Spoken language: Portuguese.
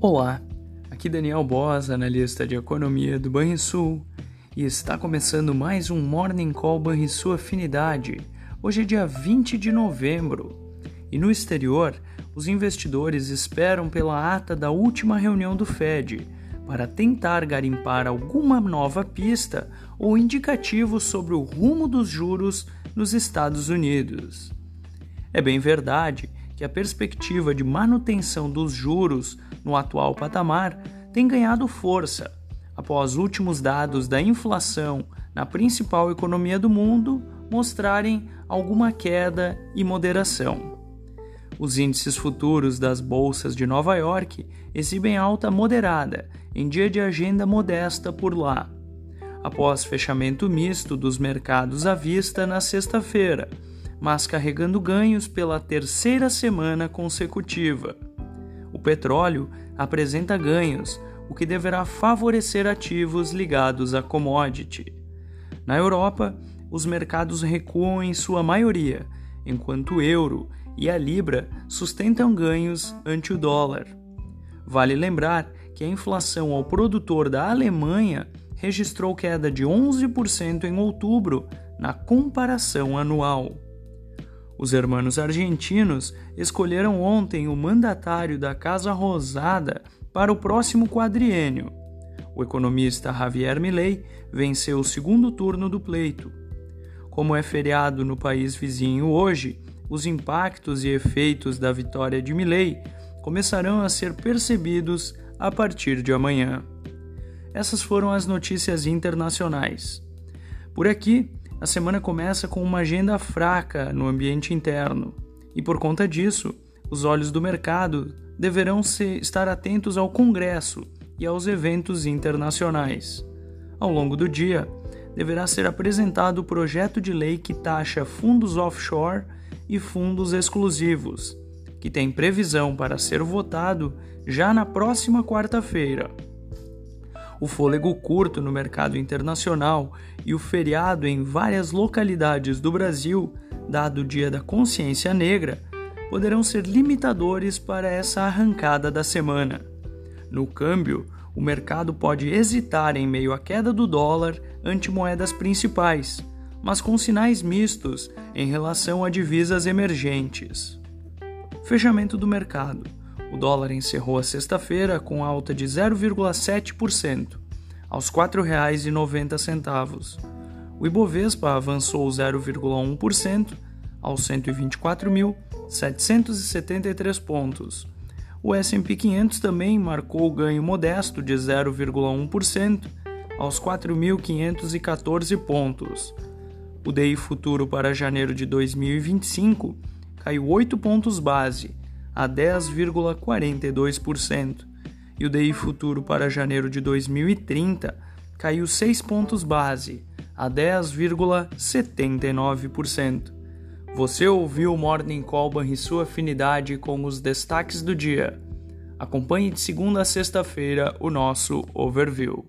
Olá, aqui Daniel Boas, analista de economia do Banrisul, e está começando mais um Morning Call Banrisul Afinidade. Hoje é dia 20 de novembro e no exterior, os investidores esperam pela ata da última reunião do Fed para tentar garimpar alguma nova pista ou indicativo sobre o rumo dos juros nos Estados Unidos. É bem verdade que a perspectiva de manutenção dos juros no atual patamar tem ganhado força após últimos dados da inflação na principal economia do mundo mostrarem alguma queda e moderação. Os índices futuros das bolsas de Nova York exibem alta moderada em dia de agenda modesta por lá, após fechamento misto dos mercados à vista na sexta-feira mas carregando ganhos pela terceira semana consecutiva. O petróleo apresenta ganhos, o que deverá favorecer ativos ligados à commodity. Na Europa, os mercados recuam em sua maioria, enquanto o euro e a libra sustentam ganhos ante o dólar. Vale lembrar que a inflação ao produtor da Alemanha registrou queda de 11% em outubro na comparação anual. Os hermanos argentinos escolheram ontem o mandatário da Casa Rosada para o próximo quadriênio. O economista Javier Milei venceu o segundo turno do pleito. Como é feriado no país vizinho hoje, os impactos e efeitos da vitória de Milei começarão a ser percebidos a partir de amanhã. Essas foram as notícias internacionais. Por aqui, a semana começa com uma agenda fraca no ambiente interno, e por conta disso, os olhos do mercado deverão se, estar atentos ao Congresso e aos eventos internacionais. Ao longo do dia, deverá ser apresentado o projeto de lei que taxa fundos offshore e fundos exclusivos, que tem previsão para ser votado já na próxima quarta-feira o fôlego curto no mercado internacional e o feriado em várias localidades do Brasil, dado o Dia da Consciência Negra, poderão ser limitadores para essa arrancada da semana. No câmbio, o mercado pode hesitar em meio à queda do dólar ante moedas principais, mas com sinais mistos em relação a divisas emergentes. Fechamento do mercado. O dólar encerrou a sexta-feira com alta de 0,7%, aos R$ 4,90. O Ibovespa avançou 0,1%, aos 124.773 pontos. O S&P 500 também marcou ganho modesto de 0,1%, aos 4.514 pontos. O DI futuro para janeiro de 2025 caiu 8 pontos base, a 10,42%, e o DI futuro para janeiro de 2030 caiu 6 pontos base, a 10,79%. Você ouviu o Morning Call e sua afinidade com os destaques do dia. Acompanhe de segunda a sexta-feira o nosso overview.